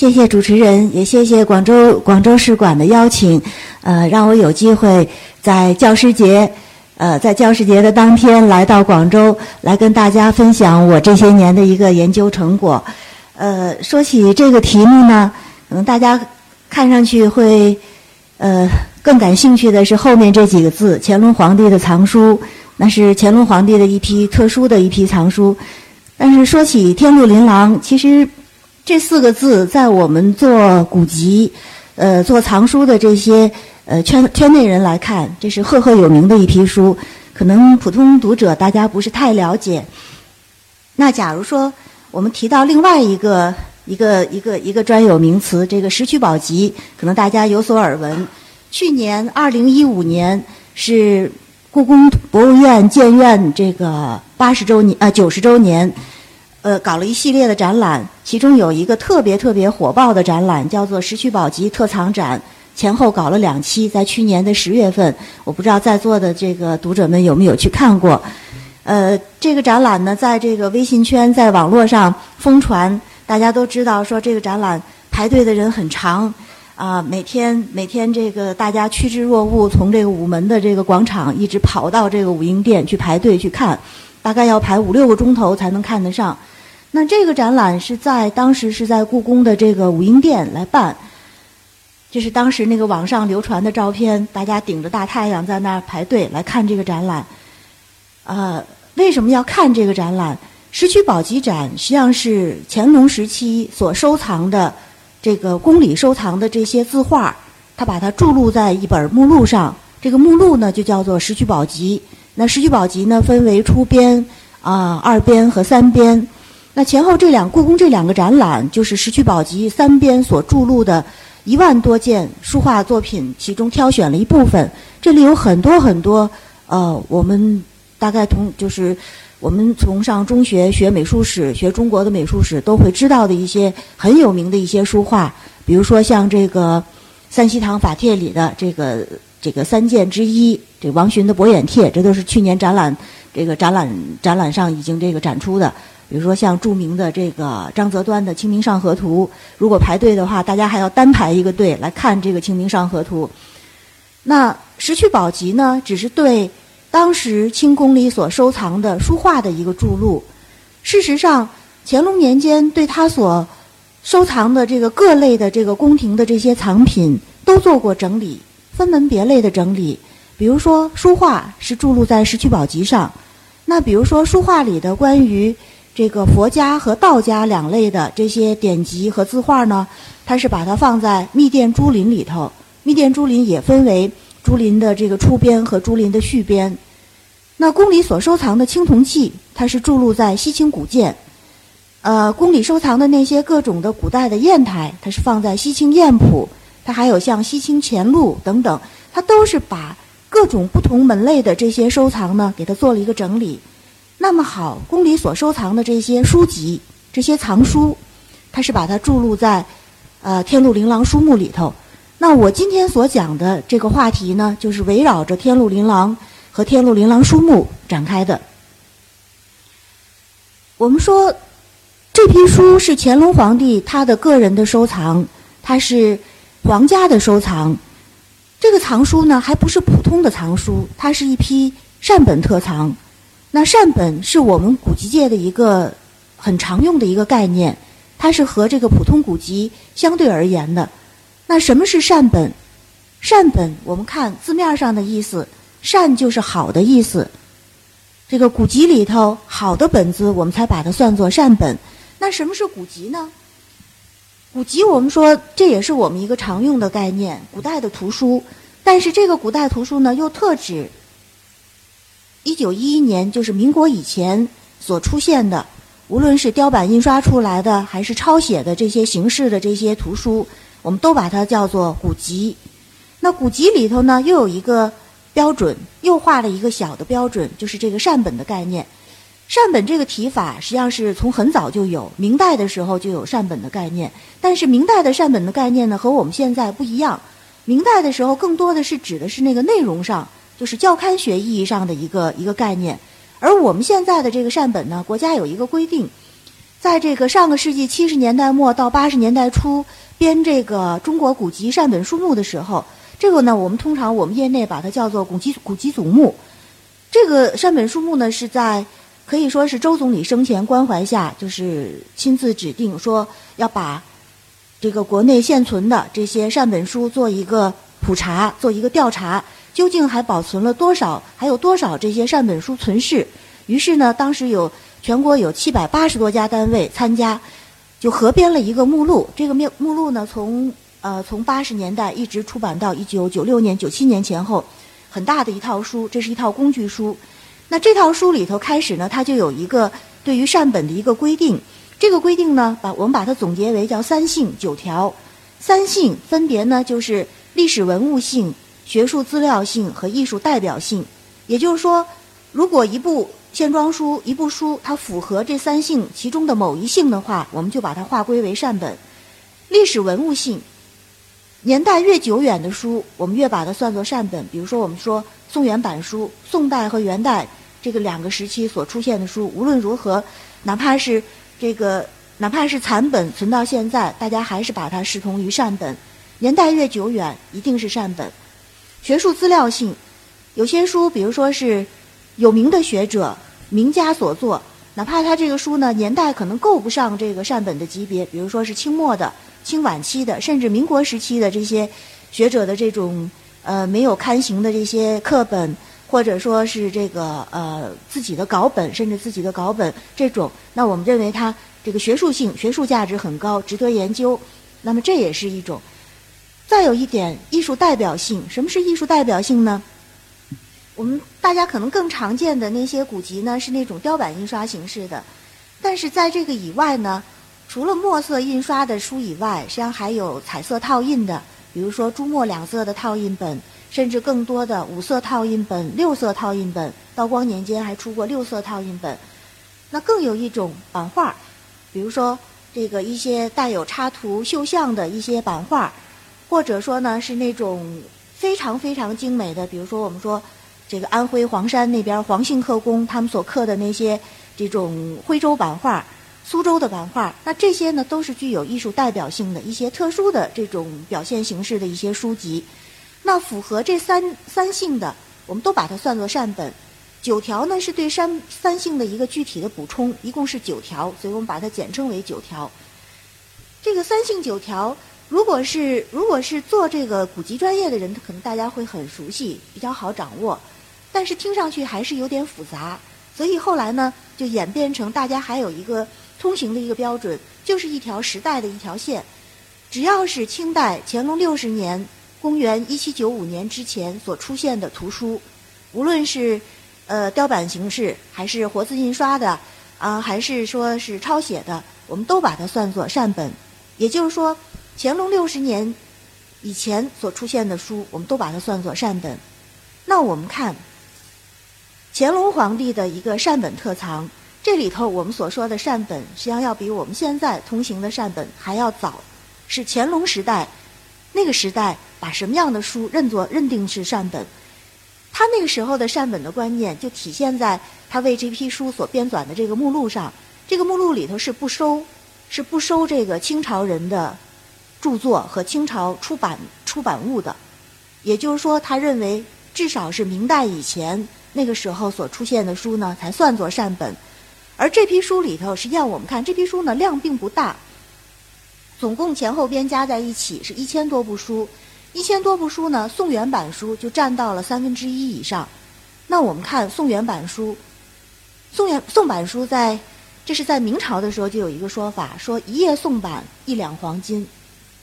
谢谢主持人，也谢谢广州广州市馆的邀请，呃，让我有机会在教师节，呃，在教师节的当天来到广州，来跟大家分享我这些年的一个研究成果。呃，说起这个题目呢，可能大家看上去会，呃，更感兴趣的是后面这几个字——乾隆皇帝的藏书，那是乾隆皇帝的一批特殊的一批藏书。但是说起天禄琳琅，其实。这四个字在我们做古籍、呃做藏书的这些呃圈圈内人来看，这是赫赫有名的一批书。可能普通读者大家不是太了解。那假如说我们提到另外一个一个一个一个专有名词，这个《石渠宝笈》，可能大家有所耳闻。去年二零一五年是故宫博物院建院这个八十周年啊九十周年。呃搞了一系列的展览，其中有一个特别特别火爆的展览，叫做《石渠宝笈特藏展》，前后搞了两期，在去年的十月份，我不知道在座的这个读者们有没有去看过。呃，这个展览呢，在这个微信圈、在网络上疯传，大家都知道说这个展览排队的人很长，啊，每天每天这个大家趋之若鹜，从这个午门的这个广场一直跑到这个武英殿去排队去看，大概要排五六个钟头才能看得上。那这个展览是在当时是在故宫的这个武英殿来办，这是当时那个网上流传的照片，大家顶着大太阳在那儿排队来看这个展览。呃，为什么要看这个展览？石渠宝笈展实际上是乾隆时期所收藏的这个宫里收藏的这些字画，他把它注录在一本目录上。这个目录呢就叫做石渠宝笈。那石渠宝笈呢分为初编啊、二编和三编。那前后这两故宫这两个展览，就是《石渠宝笈》三编所注录的一万多件书画作品，其中挑选了一部分。这里有很多很多，呃，我们大概同就是我们从上中学学美术史、学中国的美术史都会知道的一些很有名的一些书画，比如说像这个三希堂法帖里的这个这个三件之一，这王洵的《博眼帖》，这都是去年展览这个展览展览上已经这个展出的。比如说像著名的这个张择端的《清明上河图》，如果排队的话，大家还要单排一个队来看这个《清明上河图》。那《石渠宝笈》呢，只是对当时清宫里所收藏的书画的一个注录。事实上，乾隆年间对他所收藏的这个各类的这个宫廷的这些藏品都做过整理，分门别类的整理。比如说书画是注录在《石渠宝笈》上，那比如说书画里的关于这个佛家和道家两类的这些典籍和字画呢，它是把它放在密殿珠林里头。密殿珠林也分为珠林的这个初编和珠林的续编。那宫里所收藏的青铜器，它是注录在西清古鉴。呃，宫里收藏的那些各种的古代的砚台，它是放在西清砚谱。它还有像西清乾录等等，它都是把各种不同门类的这些收藏呢，给它做了一个整理。那么好，宫里所收藏的这些书籍、这些藏书，它是把它注录在呃《天禄琳琅书目》里头。那我今天所讲的这个话题呢，就是围绕着《天禄琳琅》和《天禄琳琅书目》展开的。我们说，这批书是乾隆皇帝他的个人的收藏，它是皇家的收藏。这个藏书呢，还不是普通的藏书，它是一批善本特藏。那善本是我们古籍界的一个很常用的一个概念，它是和这个普通古籍相对而言的。那什么是善本？善本，我们看字面上的意思，善就是好的意思。这个古籍里头好的本子，我们才把它算作善本。那什么是古籍呢？古籍，我们说这也是我们一个常用的概念，古代的图书。但是这个古代图书呢，又特指。一九一一年，就是民国以前所出现的，无论是雕版印刷出来的，还是抄写的这些形式的这些图书，我们都把它叫做古籍。那古籍里头呢，又有一个标准，又画了一个小的标准，就是这个善本的概念。善本这个提法实际上是从很早就有，明代的时候就有善本的概念。但是明代的善本的概念呢，和我们现在不一样。明代的时候，更多的是指的是那个内容上。就是教刊学意义上的一个一个概念，而我们现在的这个善本呢，国家有一个规定，在这个上个世纪七十年代末到八十年代初编这个中国古籍善本书目的时候，这个呢，我们通常我们业内把它叫做古籍古籍总目。这个善本书目呢，是在可以说是周总理生前关怀下，就是亲自指定说要把这个国内现存的这些善本书做一个普查，做一个调查，究竟还保存了多少，还有多少这些善本书存世。于是呢，当时有全国有七百八十多家单位参加，就合编了一个目录。这个目目录呢，从呃从八十年代一直出版到一九九六年、九七年前后。很大的一套书，这是一套工具书。那这套书里头开始呢，它就有一个对于善本的一个规定。这个规定呢，把我们把它总结为叫“三性九条”。三性分别呢，就是历史文物性、学术资料性和艺术代表性。也就是说，如果一部线装书、一部书它符合这三性其中的某一性的话，我们就把它划归为善本。历史文物性。年代越久远的书，我们越把它算作善本。比如说，我们说宋元版书，宋代和元代这个两个时期所出现的书，无论如何，哪怕是这个哪怕是残本存到现在，大家还是把它视同于善本。年代越久远，一定是善本。学术资料性，有些书，比如说是有名的学者、名家所作，哪怕他这个书呢年代可能够不上这个善本的级别，比如说是清末的。清晚期的，甚至民国时期的这些学者的这种呃没有刊行的这些课本，或者说是这个呃自己的稿本，甚至自己的稿本这种，那我们认为它这个学术性、学术价值很高，值得研究。那么这也是一种。再有一点，艺术代表性。什么是艺术代表性呢？我们大家可能更常见的那些古籍呢，是那种雕版印刷形式的，但是在这个以外呢。除了墨色印刷的书以外，实际上还有彩色套印的，比如说朱墨两色的套印本，甚至更多的五色套印本、六色套印本。道光年间还出过六色套印本。那更有一种版画，比如说这个一些带有插图、绣像的一些版画，或者说呢是那种非常非常精美的，比如说我们说这个安徽黄山那边黄姓刻工他们所刻的那些这种徽州版画。苏州的版画，那这些呢都是具有艺术代表性的一些特殊的这种表现形式的一些书籍。那符合这三三性的，我们都把它算作善本。九条呢是对三三性的一个具体的补充，一共是九条，所以我们把它简称为九条。这个三性九条，如果是如果是做这个古籍专业的人，可能大家会很熟悉，比较好掌握。但是听上去还是有点复杂，所以后来呢就演变成大家还有一个。通行的一个标准就是一条时代的一条线，只要是清代乾隆六十年（公元一七九五年）之前所出现的图书，无论是呃雕版形式，还是活字印刷的，啊，还是说是抄写的，我们都把它算作善本。也就是说，乾隆六十年以前所出现的书，我们都把它算作善本。那我们看乾隆皇帝的一个善本特藏。这里头我们所说的善本，实际上要比我们现在通行的善本还要早，是乾隆时代那个时代把什么样的书认作认定是善本？他那个时候的善本的观念就体现在他为这批书所编纂的这个目录上。这个目录里头是不收，是不收这个清朝人的著作和清朝出版出版物的。也就是说，他认为至少是明代以前那个时候所出现的书呢，才算作善本。而这批书里头，实际上我们看这批书呢量并不大，总共前后编加在一起是一千多部书，一千多部书呢，宋元版书就占到了三分之一以上。那我们看宋元版书，宋元宋版书在这是在明朝的时候就有一个说法，说一页宋版一两黄金。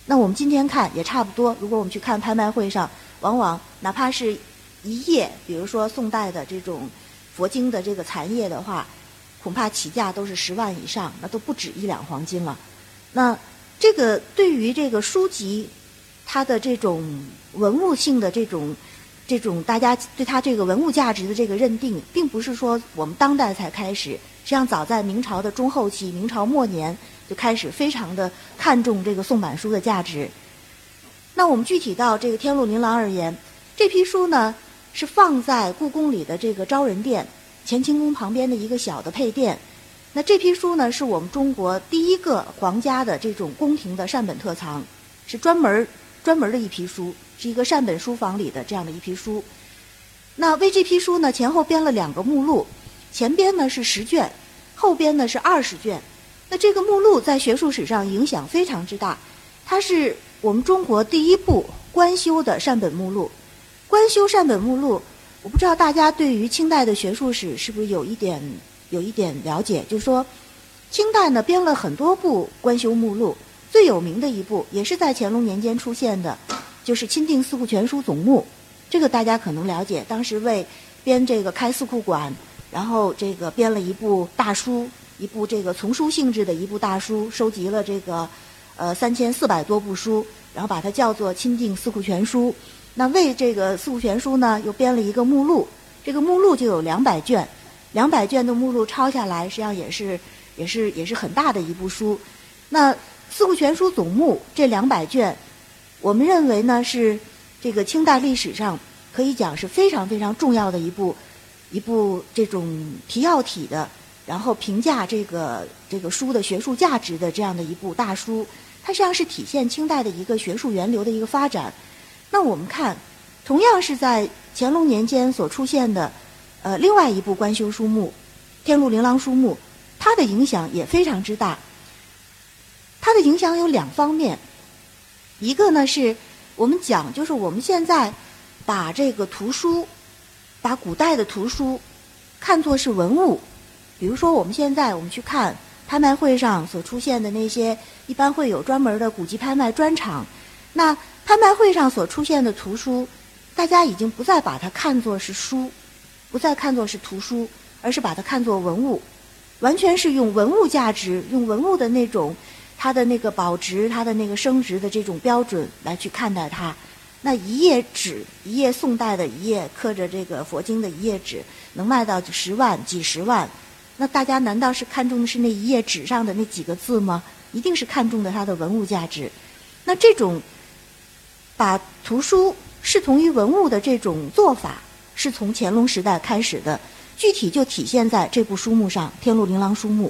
那我们今天看也差不多。如果我们去看拍卖会上，往往哪怕是一页，比如说宋代的这种佛经的这个残页的话。恐怕起价都是十万以上，那都不止一两黄金了。那这个对于这个书籍，它的这种文物性的这种这种，大家对它这个文物价值的这个认定，并不是说我们当代才开始，实际上早在明朝的中后期、明朝末年就开始非常的看重这个宋版书的价值。那我们具体到这个天禄琳琅而言，这批书呢是放在故宫里的这个昭仁殿。乾清宫旁边的一个小的配殿，那这批书呢，是我们中国第一个皇家的这种宫廷的善本特藏，是专门专门的一批书，是一个善本书房里的这样的一批书。那为这批书呢，前后编了两个目录，前边呢是十卷，后边呢是二十卷。那这个目录在学术史上影响非常之大，它是我们中国第一部官修的善本目录。官修善本目录，我不知道大家对于清代的学术史是不是有一点。有一点了解，就是说，清代呢编了很多部官修目录，最有名的一部也是在乾隆年间出现的，就是《钦定四库全书总目》。这个大家可能了解，当时为编这个开四库馆，然后这个编了一部大书，一部这个丛书性质的一部大书，收集了这个呃三千四百多部书，然后把它叫做《钦定四库全书》。那为这个四库全书呢，又编了一个目录，这个目录就有两百卷。两百卷的目录抄下来，实际上也是也是也是很大的一部书。那《四库全书总目》这两百卷，我们认为呢是这个清代历史上可以讲是非常非常重要的一部一部这种提要体的，然后评价这个这个书的学术价值的这样的一部大书。它实际上是体现清代的一个学术源流的一个发展。那我们看，同样是在乾隆年间所出现的。呃，另外一部官修书目《天禄琳琅书目》，它的影响也非常之大。它的影响有两方面，一个呢是我们讲，就是我们现在把这个图书，把古代的图书看作是文物。比如说，我们现在我们去看拍卖会上所出现的那些，一般会有专门的古籍拍卖专场。那拍卖会上所出现的图书，大家已经不再把它看作是书。不再看作是图书，而是把它看作文物，完全是用文物价值、用文物的那种它的那个保值、它的那个升值的这种标准来去看待它。那一页纸，一页宋代的一页刻着这个佛经的一页纸，能卖到十万、几十万，那大家难道是看中的是那一页纸上的那几个字吗？一定是看中的它的文物价值。那这种把图书视同于文物的这种做法。是从乾隆时代开始的，具体就体现在这部书目上《天禄琳琅书目》。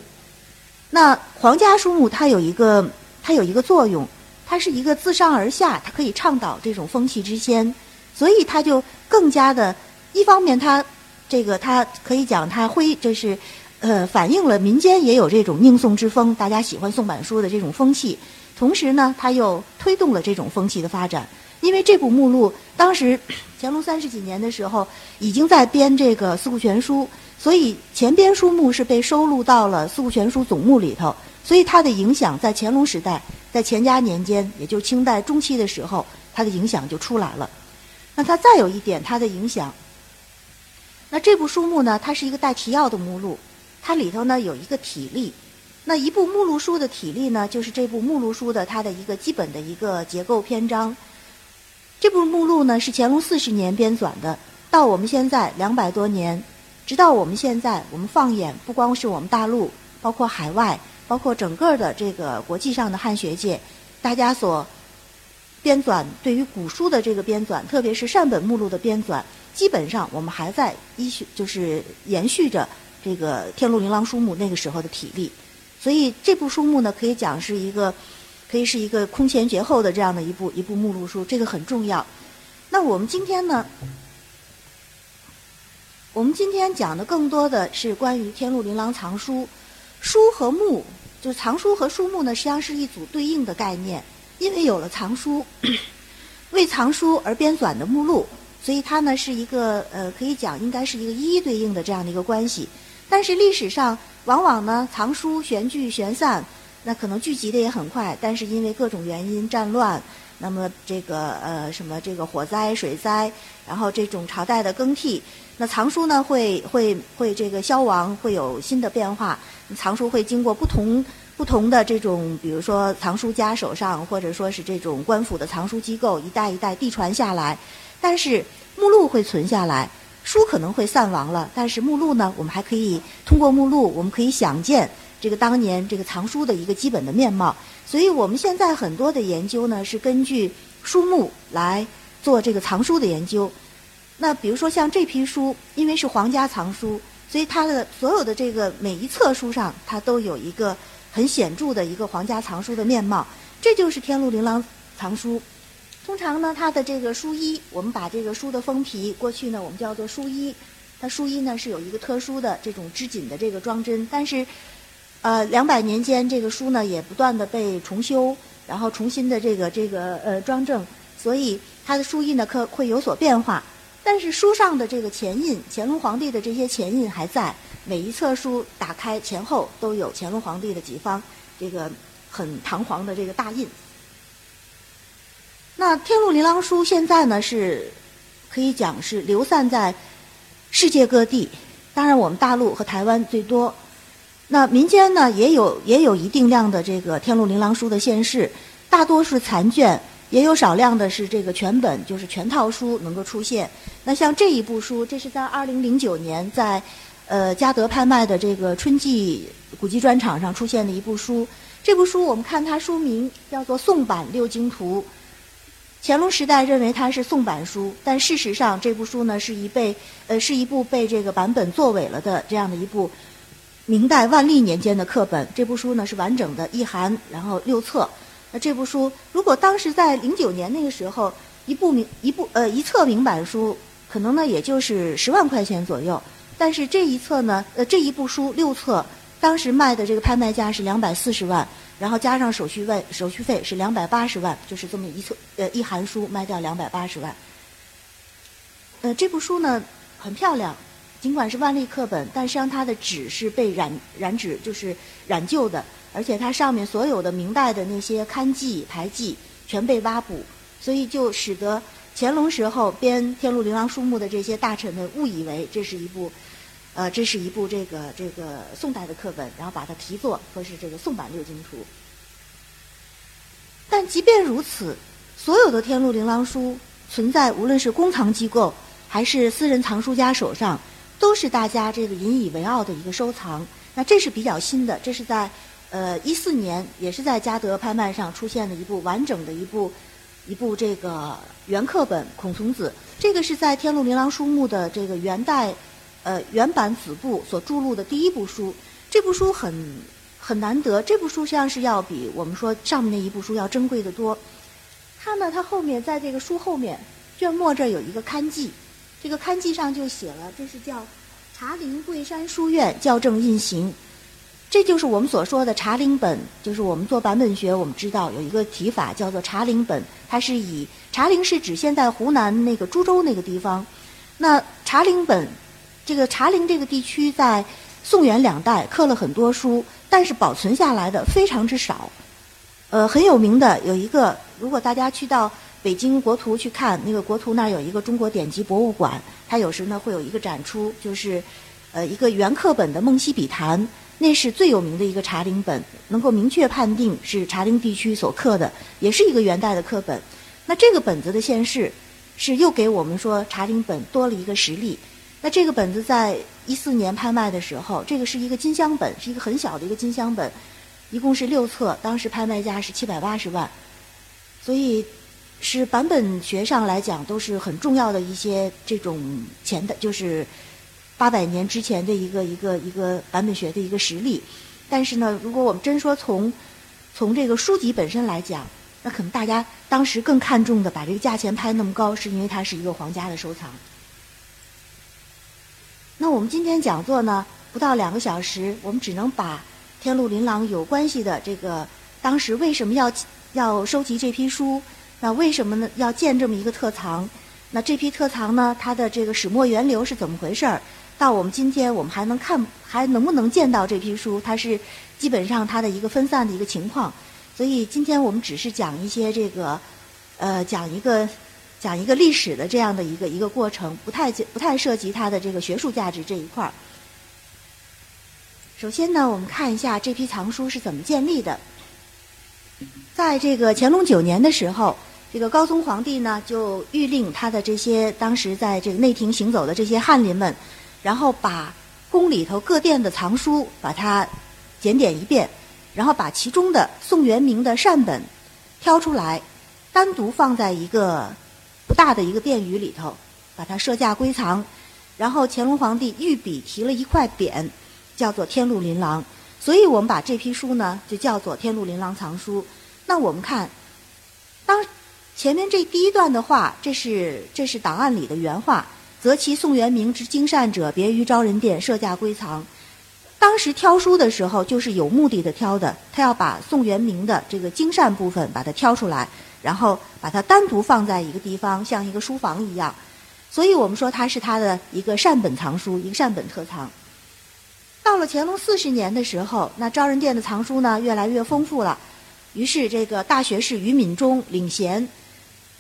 那皇家书目它有一个，它有一个作用，它是一个自上而下，它可以倡导这种风气之先，所以它就更加的，一方面它这个它可以讲它会就是呃反映了民间也有这种宁宋之风，大家喜欢宋版书的这种风气，同时呢，它又推动了这种风气的发展。因为这部目录当时乾隆三十几年的时候已经在编这个《四库全书》，所以前编书目是被收录到了《四库全书总目》里头，所以它的影响在乾隆时代，在乾嘉年间，也就是清代中期的时候，它的影响就出来了。那它再有一点，它的影响，那这部书目呢，它是一个带提要的目录，它里头呢有一个体例，那一部目录书的体例呢，就是这部目录书的它的一个基本的一个结构篇章。这部目录呢是乾隆四十年编纂的，到我们现在两百多年，直到我们现在，我们放眼不光是我们大陆，包括海外，包括整个的这个国际上的汉学界，大家所编纂对于古书的这个编纂，特别是善本目录的编纂，基本上我们还在依续，就是延续着这个《天禄琳琅书目》那个时候的体力，所以这部书目呢，可以讲是一个。可以是一个空前绝后的这样的一部一部目录书，这个很重要。那我们今天呢？我们今天讲的更多的是关于《天禄琳琅藏书》，书和目，就是藏书和书目呢，实际上是一组对应的概念。因为有了藏书，为藏书而编纂的目录，所以它呢是一个呃，可以讲应该是一个一一对应的这样的一个关系。但是历史上往往呢，藏书悬聚悬散。那可能聚集的也很快，但是因为各种原因，战乱，那么这个呃什么这个火灾、水灾，然后这种朝代的更替，那藏书呢会会会这个消亡，会有新的变化。藏书会经过不同不同的这种，比如说藏书家手上，或者说是这种官府的藏书机构，一代一代递传下来。但是目录会存下来，书可能会散亡了，但是目录呢，我们还可以通过目录，我们可以想见。这个当年这个藏书的一个基本的面貌，所以我们现在很多的研究呢是根据书目来做这个藏书的研究。那比如说像这批书，因为是皇家藏书，所以它的所有的这个每一册书上，它都有一个很显著的一个皇家藏书的面貌。这就是天禄琳琅藏书。通常呢，它的这个书衣，我们把这个书的封皮，过去呢我们叫做书衣，它书衣呢是有一个特殊的这种织锦的这个装帧。但是，呃，两百年间这个书呢也不断的被重修，然后重新的这个这个呃装正，所以它的书衣呢可会有所变化。但是书上的这个前印，乾隆皇帝的这些前印还在，每一册书打开前后都有乾隆皇帝的几方这个很堂皇的这个大印。那《天禄琳琅书》现在呢是可以讲是流散在世界各地，当然我们大陆和台湾最多。那民间呢也有也有一定量的这个《天禄琳琅书》的现世，大多是残卷。也有少量的是这个全本，就是全套书能够出现。那像这一部书，这是在二零零九年在呃嘉德拍卖的这个春季古籍专场上出现的一部书。这部书我们看它书名叫做《宋版六经图》。乾隆时代认为它是宋版书，但事实上这部书呢是一被呃是一部被这个版本作伪了的这样的一部明代万历年间的课本。这部书呢是完整的一函，然后六册。那这部书，如果当时在零九年那个时候，一部明一部呃一册明版书，可能呢也就是十万块钱左右。但是这一册呢，呃这一部书六册，当时卖的这个拍卖价是两百四十万，然后加上手续费，手续费是两百八十万，就是这么一册呃一函书卖掉两百八十万。呃这部书呢很漂亮，尽管是万历课本，但实际上它的纸是被染染纸，就是染旧的。而且它上面所有的明代的那些刊记牌记全被挖补，所以就使得乾隆时候编《天禄琳琅书目》的这些大臣们误以为这是一部，呃，这是一部这个这个宋代的课本，然后把它题作说是这个宋版六经图。但即便如此，所有的《天禄琳琅书》存在，无论是公藏机构还是私人藏书家手上，都是大家这个引以为傲的一个收藏。那这是比较新的，这是在。呃，一四年也是在嘉德拍卖上出现的一部完整的一部一部这个原课本《孔从子》，这个是在《天禄琳琅书目》的这个元代呃原版子部所注录的第一部书。这部书很很难得，这部书实际上是要比我们说上面那一部书要珍贵的多。它呢，它后面在这个书后面卷末这有一个刊记，这个刊记上就写了，这是叫茶陵桂山书院校正印行。这就是我们所说的茶陵本，就是我们做版本学，我们知道有一个提法叫做茶陵本，它是以茶陵是指现在湖南那个株洲那个地方。那茶陵本，这个茶陵这个地区在宋元两代刻了很多书，但是保存下来的非常之少。呃，很有名的有一个，如果大家去到北京国图去看，那个国图那儿有一个中国典籍博物馆，它有时呢会有一个展出，就是呃一个原刻本的《梦溪笔谈》。那是最有名的一个茶陵本，能够明确判定是茶陵地区所刻的，也是一个元代的刻本。那这个本子的现世，是又给我们说茶陵本多了一个实例。那这个本子在一四年拍卖的时候，这个是一个金镶本，是一个很小的一个金镶本，一共是六册，当时拍卖价是七百八十万，所以是版本学上来讲都是很重要的一些这种前的，就是。八百年之前的一个一个一个版本学的一个实例，但是呢，如果我们真说从从这个书籍本身来讲，那可能大家当时更看重的把这个价钱拍那么高，是因为它是一个皇家的收藏。那我们今天讲座呢，不到两个小时，我们只能把天禄琳琅有关系的这个当时为什么要要收集这批书，那为什么呢要建这么一个特藏？那这批特藏呢，它的这个始末源流是怎么回事儿？到我们今天，我们还能看，还能不能见到这批书？它是基本上它的一个分散的一个情况。所以今天我们只是讲一些这个，呃，讲一个讲一个历史的这样的一个一个过程，不太不太涉及它的这个学术价值这一块儿。首先呢，我们看一下这批藏书是怎么建立的。在这个乾隆九年的时候，这个高宗皇帝呢就谕令他的这些当时在这个内廷行走的这些翰林们。然后把宫里头各殿的藏书把它检点一遍，然后把其中的宋元明的善本挑出来，单独放在一个不大的一个殿宇里头，把它设架归藏。然后乾隆皇帝御笔提了一块匾，叫做《天禄琳琅》，所以我们把这批书呢就叫做《天禄琳琅藏书》。那我们看，当前面这第一段的话，这是这是档案里的原话，择其宋元明之精善者，别于昭仁殿，设价归藏。当时挑书的时候，就是有目的的挑的，他要把宋元明的这个精善部分把它挑出来，然后把它单独放在一个地方，像一个书房一样。所以我们说它是他的一个善本藏书，一个善本特藏。到了乾隆四十年的时候，那昭仁殿的藏书呢越来越丰富了，于是这个大学士于敏中领衔，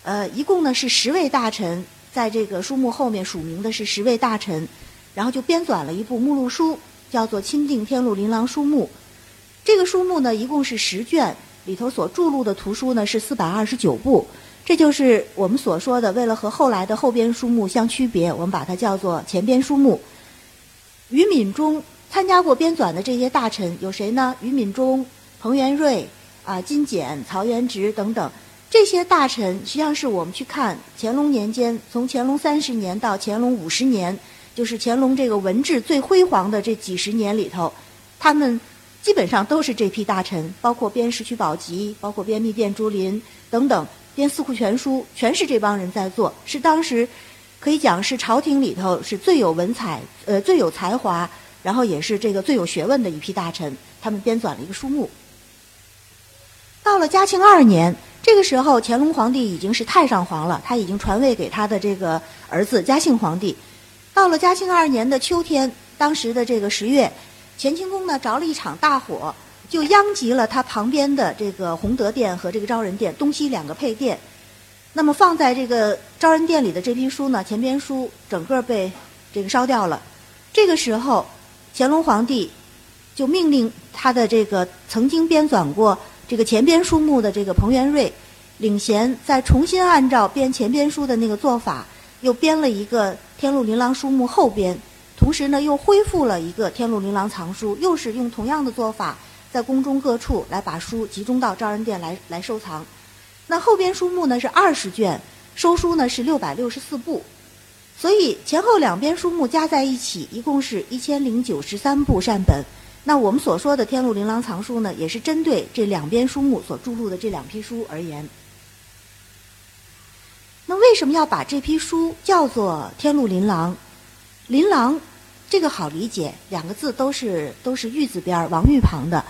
呃，一共呢是十位大臣，在这个书目后面署名的是十位大臣，然后就编纂了一部目录书。叫做《钦定天禄琳琅书目》，这个书目呢一共是十卷，里头所注录的图书呢是四百二十九部，这就是我们所说的为了和后来的后编书目相区别，我们把它叫做前编书目。于敏中参加过编纂的这些大臣有谁呢？于敏中、彭元瑞、啊金简、曹元直等等，这些大臣实际上是我们去看乾隆年间，从乾隆三十年到乾隆五十年。就是乾隆这个文治最辉煌的这几十年里头，他们基本上都是这批大臣，包括编《石渠宝笈》，包括编《密殿珠林》等等，编《四库全书》，全是这帮人在做。是当时可以讲是朝廷里头是最有文采、呃最有才华，然后也是这个最有学问的一批大臣。他们编纂了一个书目。到了嘉庆二年，这个时候乾隆皇帝已经是太上皇了，他已经传位给他的这个儿子嘉庆皇帝。到了嘉庆二年的秋天，当时的这个十月，乾清宫呢着了一场大火，就殃及了它旁边的这个弘德殿和这个昭仁殿东西两个配殿。那么放在这个昭仁殿里的这批书呢，前编书整个被这个烧掉了。这个时候，乾隆皇帝就命令他的这个曾经编纂过这个前编书目的这个彭元瑞领衔，再重新按照编前编书的那个做法，又编了一个。《天禄琳琅书目》后编，同时呢又恢复了一个《天禄琳琅藏书》，又是用同样的做法，在宫中各处来把书集中到昭仁殿来来收藏。那后边书目呢是二十卷，收书呢是六百六十四部，所以前后两边书目加在一起，一共是一千零九十三部善本。那我们所说的《天禄琳琅藏书》呢，也是针对这两边书目所注录的这两批书而言。那为什么要把这批书叫做《天禄琳琅》？琳琅这个好理解，两个字都是都是玉字边儿，王玉旁的。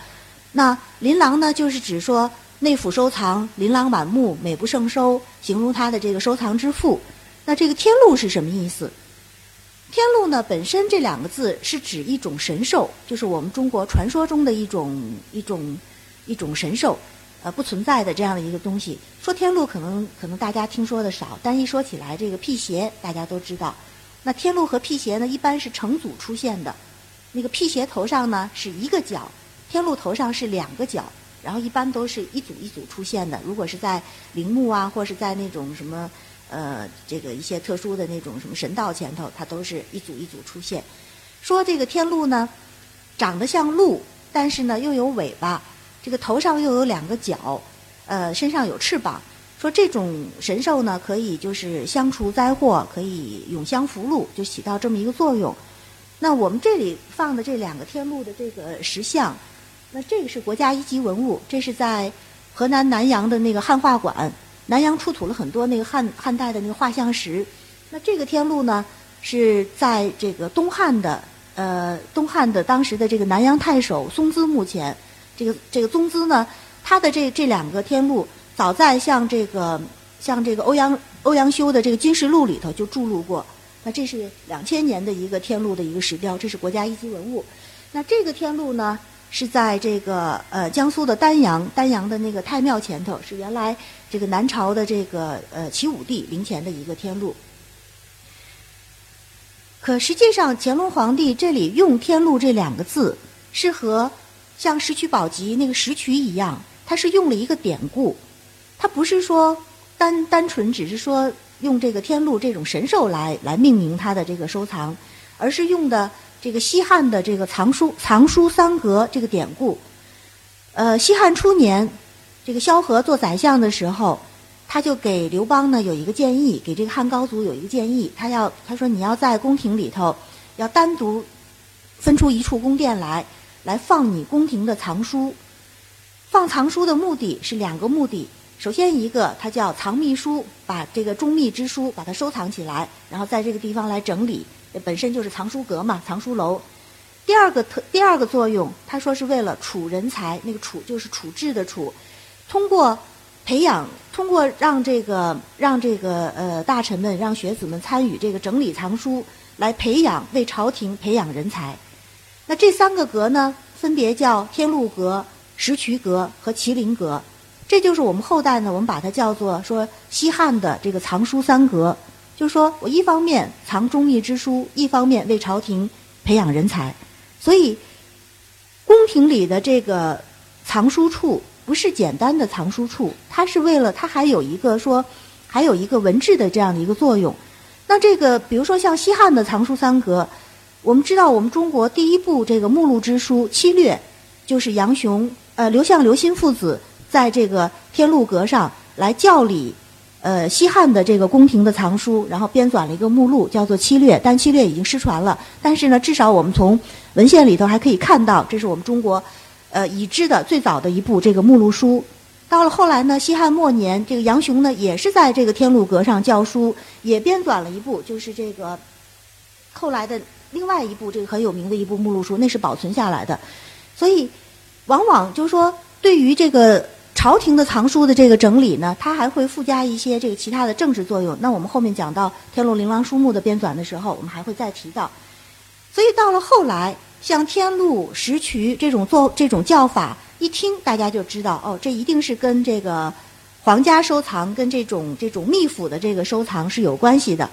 那琳琅呢，就是指说内府收藏琳琅满目，美不胜收，形容它的这个收藏之富。那这个天禄是什么意思？天禄呢，本身这两个字是指一种神兽，就是我们中国传说中的一种一种一种神兽。呃，不存在的这样的一个东西。说天禄可能可能大家听说的少，但一说起来，这个辟邪大家都知道。那天禄和辟邪呢，一般是成组出现的。那个辟邪头上呢是一个角，天禄头上是两个角，然后一般都是一组一组出现的。如果是在陵墓啊，或是在那种什么呃这个一些特殊的那种什么神道前头，它都是一组一组出现。说这个天禄呢，长得像鹿，但是呢又有尾巴。这个头上又有两个角，呃，身上有翅膀。说这种神兽呢，可以就是消除灾祸，可以永享福禄，就起到这么一个作用。那我们这里放的这两个天禄的这个石像，那这个是国家一级文物，这是在河南南阳的那个汉画馆，南阳出土了很多那个汉汉代的那个画像石。那这个天禄呢，是在这个东汉的呃东汉的当时的这个南阳太守松滋墓前。这个这个宗滋呢，他的这这两个天禄，早在像这个像这个欧阳欧阳修的这个《金石录》里头就注录过。那这是两千年的一个天禄的一个石雕，这是国家一级文物。那这个天禄呢，是在这个呃江苏的丹阳，丹阳的那个太庙前头，是原来这个南朝的这个呃齐武帝陵前的一个天禄。可实际上，乾隆皇帝这里用“天禄”这两个字，是和像《石渠宝笈》那个石渠一样，它是用了一个典故，它不是说单单纯只是说用这个天禄这种神兽来来命名它的这个收藏，而是用的这个西汉的这个藏书藏书三阁这个典故。呃，西汉初年，这个萧何做宰相的时候，他就给刘邦呢有一个建议，给这个汉高祖有一个建议，他要他说你要在宫廷里头要单独分出一处宫殿来，来放你宫廷的藏书。放藏书的目的是两个目的，首先一个它叫藏秘书，把这个中秘之书把它收藏起来，然后在这个地方来整理，本身就是藏书阁嘛，藏书楼。第二个特第二个作用，他说是为了储人才，那个储就是处置的储，通过培养，通过让这个让这个呃大臣们让学子们参与这个整理藏书，来培养为朝廷培养人才。那这三个阁呢，分别叫天禄阁。石渠阁和麒麟阁，这就是我们后代呢，我们把它叫做说西汉的这个藏书三阁，就是说我一方面藏忠义之书，一方面为朝廷培养人才，所以宫廷里的这个藏书处不是简单的藏书处，它是为了它还有一个说还有一个文治的这样的一个作用。那这个比如说像西汉的藏书三阁，我们知道我们中国第一部这个目录之书《七略》，就是杨雄。呃，刘向、刘歆父子在这个天禄阁上来教理，呃，西汉的这个宫廷的藏书，然后编纂了一个目录，叫做《七略》，但《七略》已经失传了。但是呢，至少我们从文献里头还可以看到，这是我们中国呃已知的最早的一部这个目录书。到了后来呢，西汉末年，这个杨雄呢也是在这个天禄阁上教书，也编纂了一部，就是这个后来的另外一部这个很有名的一部目录书，那是保存下来的，所以。往往就是说，对于这个朝廷的藏书的这个整理呢，它还会附加一些这个其他的政治作用。那我们后面讲到《天禄琳琅书目》的编纂的时候，我们还会再提到。所以到了后来，像天禄、石渠这种做这种叫法，一听大家就知道，哦，这一定是跟这个皇家收藏、跟这种这种秘府的这个收藏是有关系的。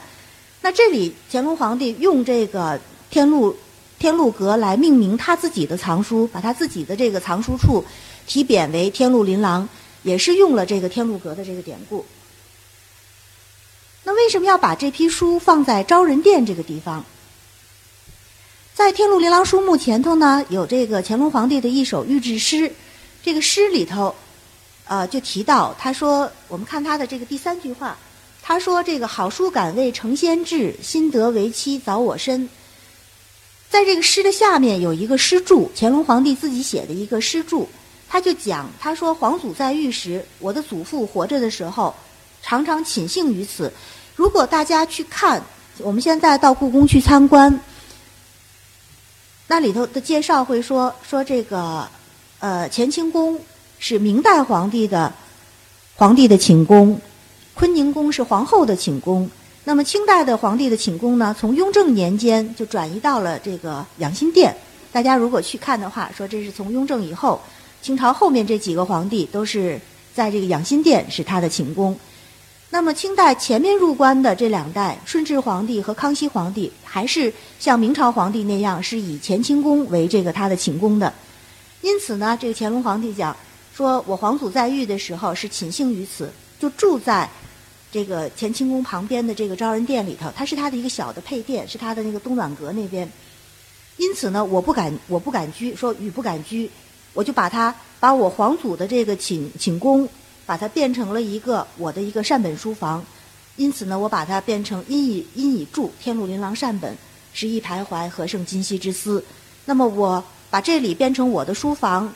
那这里乾隆皇帝用这个天禄。天禄阁来命名他自己的藏书，把他自己的这个藏书处题匾为天禄琳琅，也是用了这个天禄阁的这个典故。那为什么要把这批书放在昭仁殿这个地方？在天禄琳琅书目前头呢，有这个乾隆皇帝的一首御制诗，这个诗里头，呃，就提到他说，我们看他的这个第三句话，他说这个好书敢为成仙志，心得为妻早我身。在这个诗的下面有一个诗注，乾隆皇帝自己写的一个诗注，他就讲，他说皇祖在狱时，我的祖父活着的时候，常常寝幸于此。如果大家去看，我们现在到故宫去参观，那里头的介绍会说，说这个，呃，乾清宫是明代皇帝的皇帝的寝宫，坤宁宫是皇后的寝宫。那么清代的皇帝的寝宫呢，从雍正年间就转移到了这个养心殿。大家如果去看的话，说这是从雍正以后，清朝后面这几个皇帝都是在这个养心殿是他的寝宫。那么清代前面入关的这两代，顺治皇帝和康熙皇帝，还是像明朝皇帝那样是以乾清宫为这个他的寝宫的。因此呢，这个乾隆皇帝讲说，我皇祖在狱的时候是寝幸于此，就住在。这个乾清宫旁边的这个昭仁殿里头，它是它的一个小的配殿，是它的那个东暖阁那边。因此呢，我不敢，我不敢居，说与不敢居，我就把它把我皇祖的这个寝寝宫，把它变成了一个我的一个善本书房。因此呢，我把它变成因以因以著天禄琳琅善本，十意徘徊何胜今夕之思。那么我把这里变成我的书房，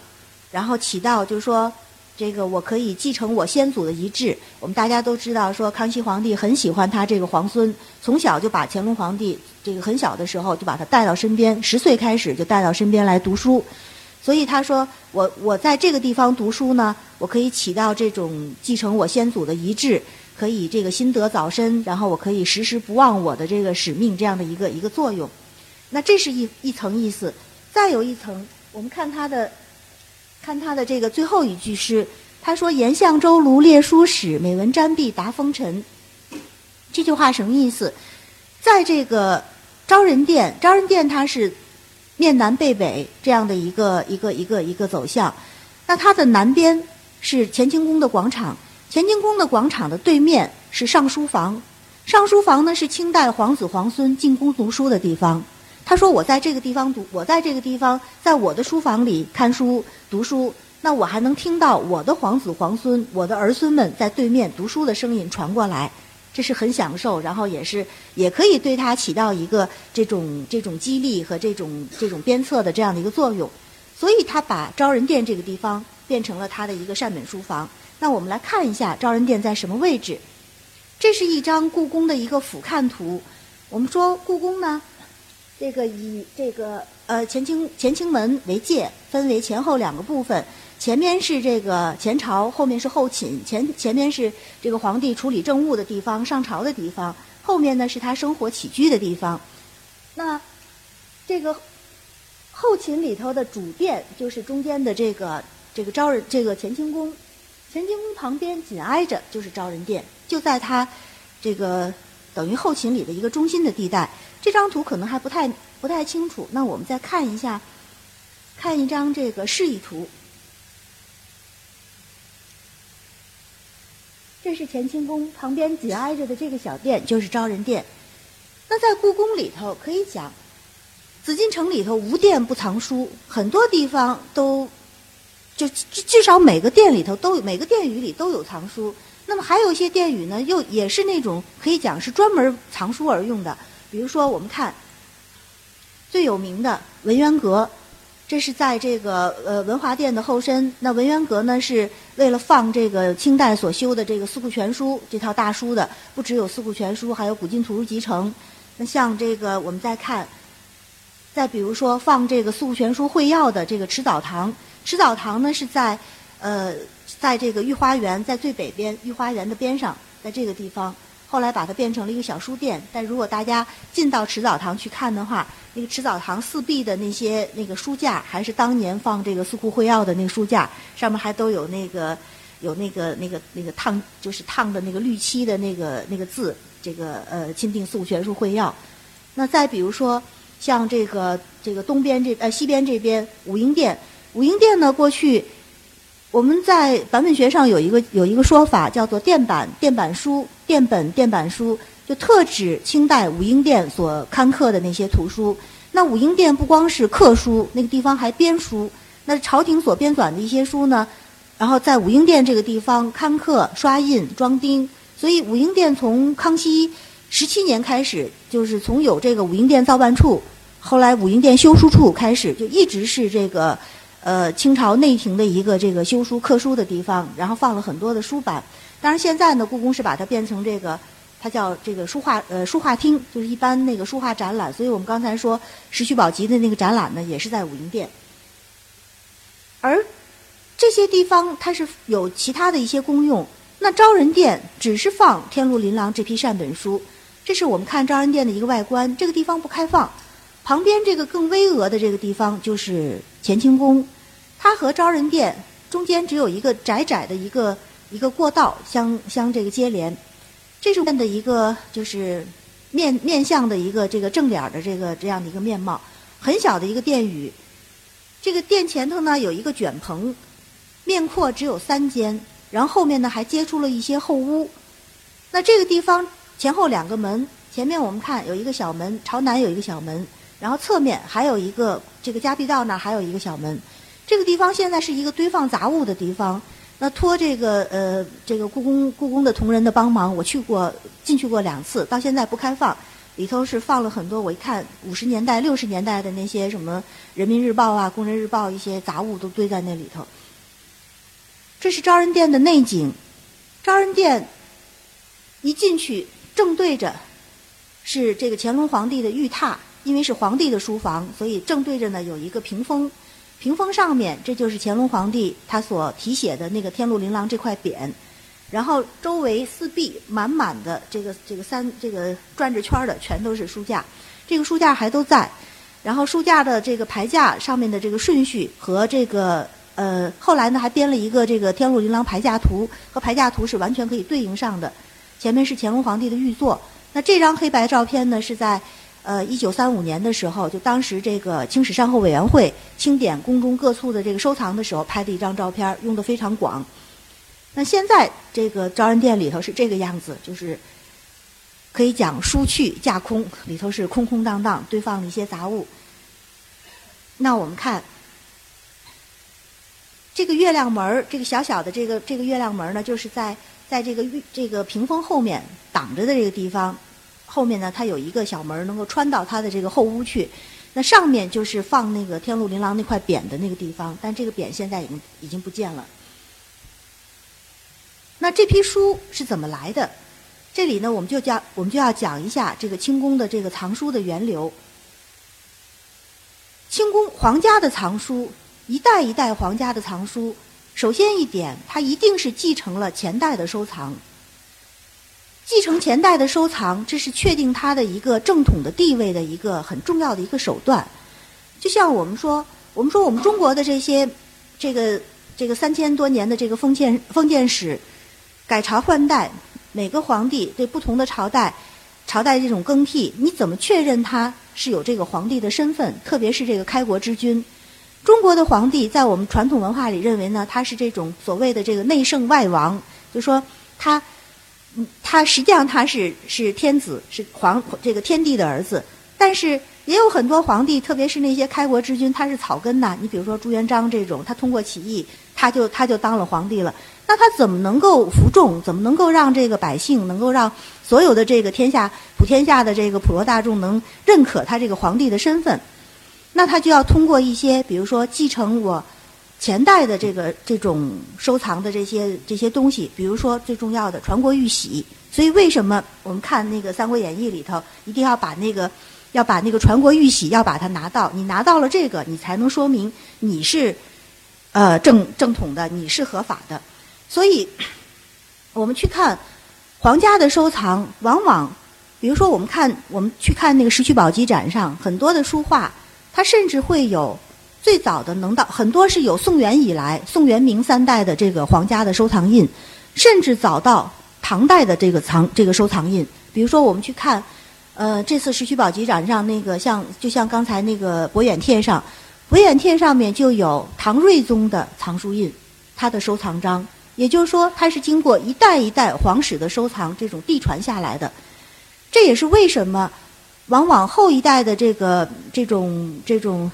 然后起到就是说。这个我可以继承我先祖的遗志。我们大家都知道，说康熙皇帝很喜欢他这个皇孙，从小就把乾隆皇帝这个很小的时候就把他带到身边，十岁开始就带到身边来读书。所以他说，我我在这个地方读书呢，我可以起到这种继承我先祖的遗志，可以这个心得早深，然后我可以时时不忘我的这个使命这样的一个一个作用。那这是一一层意思。再有一层，我们看他的。看他的这个最后一句诗，他说：“言向州庐列书史，每闻瞻壁达风尘。”这句话什么意思？在这个昭仁殿，昭仁殿它是面南背北这样的一个一个一个一个走向。那它的南边是乾清宫的广场，乾清宫的广场的对面是尚书房。尚书房呢是清代皇子皇孙进宫读书的地方。他说：“我在这个地方读，我在这个地方，在我的书房里看书、读书，那我还能听到我的皇子皇孙、我的儿孙们在对面读书的声音传过来，这是很享受，然后也是也可以对他起到一个这种这种激励和这种这种鞭策的这样的一个作用。所以他把昭仁殿这个地方变成了他的一个善本书房。那我们来看一下昭仁殿在什么位置。这是一张故宫的一个俯瞰图。我们说故宫呢，这个以这个呃乾清乾清门为界，分为前后两个部分。前面是这个前朝，后面是后寝。前前面是这个皇帝处理政务的地方、上朝的地方，后面呢是他生活起居的地方。那这个后寝里头的主殿，就是中间的这个这个昭仁这个乾清宫。乾清宫旁边紧挨着就是昭仁殿，就在它这个等于后勤里的一个中心的地带。这张图可能还不太不太清楚，那我们再看一下，看一张这个示意图。这是乾清宫旁边紧挨着的这个小殿，就是昭仁殿。那在故宫里头，可以讲，紫禁城里头无殿不藏书，很多地方都。就至至少每个殿里头都有，每个殿宇里都有藏书。那么还有一些殿宇呢，又也是那种可以讲是专门藏书而用的。比如说，我们看最有名的文渊阁，这是在这个呃文华殿的后身。那文渊阁呢，是为了放这个清代所修的这个《四库全书》这套大书的，不只有《四库全书》，还有《古今图书集成》。那像这个，我们再看，再比如说放这个《四库全书会要》的这个迟藻堂。池澡堂呢是在，呃，在这个御花园，在最北边御花园的边上，在这个地方，后来把它变成了一个小书店。但如果大家进到池澡堂去看的话，那个池澡堂四壁的那些那个书架，还是当年放这个《四库会要》的那个书架，上面还都有那个有那个那个那个烫，就是烫的那个绿漆的那个那个字，这个呃《钦定四库全书会要》。那再比如说，像这个这个东边这呃西边这边武英殿。武英殿呢？过去我们在版本学上有一个有一个说法，叫做殿版、殿版书、殿本、殿版书，就特指清代武英殿所刊刻的那些图书。那武英殿不光是刻书，那个地方还编书。那朝廷所编纂的一些书呢，然后在武英殿这个地方刊刻、刷印、装订。所以武英殿从康熙十七年开始，就是从有这个武英殿造办处，后来武英殿修书处开始，就一直是这个。呃，清朝内廷的一个这个修书刻书的地方，然后放了很多的书版。当然，现在呢，故宫是把它变成这个，它叫这个书画呃书画厅，就是一般那个书画展览。所以我们刚才说石渠宝笈的那个展览呢，也是在武英殿。而这些地方它是有其他的一些功用。那昭仁殿只是放《天禄琳琅》这批善本书，这是我们看昭仁殿的一个外观。这个地方不开放。旁边这个更巍峨的这个地方就是乾清宫，它和昭仁殿中间只有一个窄窄的一个一个过道相相这个接连，这是殿的一个就是面面向的一个这个正脸的这个这样的一个面貌，很小的一个殿宇，这个殿前头呢有一个卷棚，面阔只有三间，然后后面呢还接出了一些后屋，那这个地方前后两个门，前面我们看有一个小门，朝南有一个小门。然后侧面还有一个这个夹壁道那儿还有一个小门，这个地方现在是一个堆放杂物的地方。那托这个呃这个故宫故宫的同仁的帮忙，我去过进去过两次，到现在不开放。里头是放了很多，我一看五十年代六十年代的那些什么《人民日报》啊、《工人日报》一些杂物都堆在那里头。这是昭仁殿的内景，昭仁殿一进去正对着是这个乾隆皇帝的御榻。因为是皇帝的书房，所以正对着呢有一个屏风，屏风上面这就是乾隆皇帝他所题写的那个《天禄琳琅》这块匾，然后周围四壁满满的这个这个三这个转着圈的全都是书架，这个书架还都在，然后书架的这个牌架上面的这个顺序和这个呃后来呢还编了一个这个《天禄琳琅》牌架图，和牌架图是完全可以对应上的，前面是乾隆皇帝的御座，那这张黑白照片呢是在。呃，一九三五年的时候，就当时这个清史善后委员会清点宫中各处的这个收藏的时候拍的一张照片，用的非常广。那现在这个昭仁殿里头是这个样子，就是可以讲书去架空，里头是空空荡荡，堆放了一些杂物。那我们看这个月亮门儿，这个小小的这个这个月亮门儿呢，就是在在这个这个屏风后面挡着的这个地方，后面呢，它有一个小门，能够穿到它的这个后屋去。那上面就是放那个天禄琳琅那块匾的那个地方，但这个匾现在已经已经不见了。那这批书是怎么来的？这里呢，我们就讲我们就要讲一下这个清宫的这个藏书的源流。清宫皇家的藏书。一代一代皇家的藏书，首先一点，它一定是继承了前代的收藏。继承前代的收藏，这是确定它的一个正统的地位的一个很重要的一个手段。就像我们说，我们说我们中国的这些这个这个三千多年的这个封建封建史，改朝换代，每个皇帝对不同的朝代朝代这种更替，你怎么确认他是有这个皇帝的身份？特别是这个开国之君。中国的皇帝在我们传统文化里认为呢，他是这种所谓的这个内圣外王，就说他，他实际上他是是天子，是皇这个天帝的儿子。但是也有很多皇帝，特别是那些开国之君，他是草根呐。你比如说朱元璋这种，他通过起义，他就他就当了皇帝了。那他怎么能够服众？怎么能够让这个百姓，能够让所有的这个天下普天下的这个普罗大众能认可他这个皇帝的身份？那他就要通过一些，比如说继承我前代的这个这种收藏的这些这些东西，比如说最重要的传国玉玺。所以为什么我们看那个《三国演义》里头，一定要把那个要把那个传国玉玺要把它拿到？你拿到了这个，你才能说明你是呃正正统的，你是合法的。所以我们去看皇家的收藏，往往比如说我们看我们去看那个石渠宝笈展上很多的书画。它甚至会有最早的能到很多是有宋元以来宋元明三代的这个皇家的收藏印，甚至早到唐代的这个藏这个收藏印。比如说，我们去看，呃，这次石渠宝笈展上那个像就像刚才那个博远帖上，博远帖上面就有唐睿宗的藏书印，他的收藏章，也就是说，它是经过一代一代皇室的收藏这种递传下来的。这也是为什么。往往后一代的这个这种这种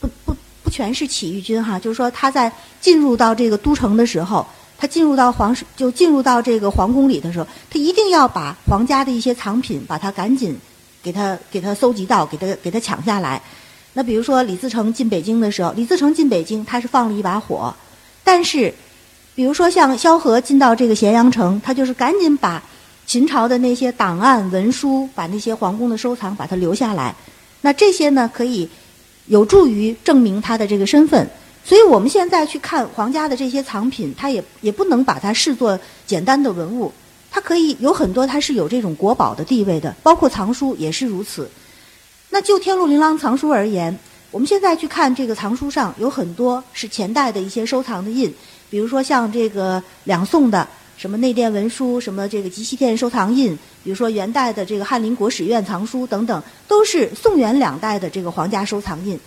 不不不全是起义军哈，就是说他在进入到这个都城的时候，他进入到皇室就进入到这个皇宫里的时候，他一定要把皇家的一些藏品把它赶紧给他给他搜集到，给他给他抢下来。那比如说李自成进北京的时候，李自成进北京他是放了一把火，但是比如说像萧何进到这个咸阳城，他就是赶紧把。秦朝的那些档案文书，把那些皇宫的收藏把它留下来，那这些呢可以有助于证明他的这个身份。所以我们现在去看皇家的这些藏品，它也也不能把它视作简单的文物，它可以有很多它是有这种国宝的地位的，包括藏书也是如此。那就天禄琳琅藏书而言，我们现在去看这个藏书上有很多是前代的一些收藏的印，比如说像这个两宋的。什么内殿文书，什么这个集西殿收藏印，比如说元代的这个翰林国史院藏书等等，都是宋元两代的这个皇家收藏印。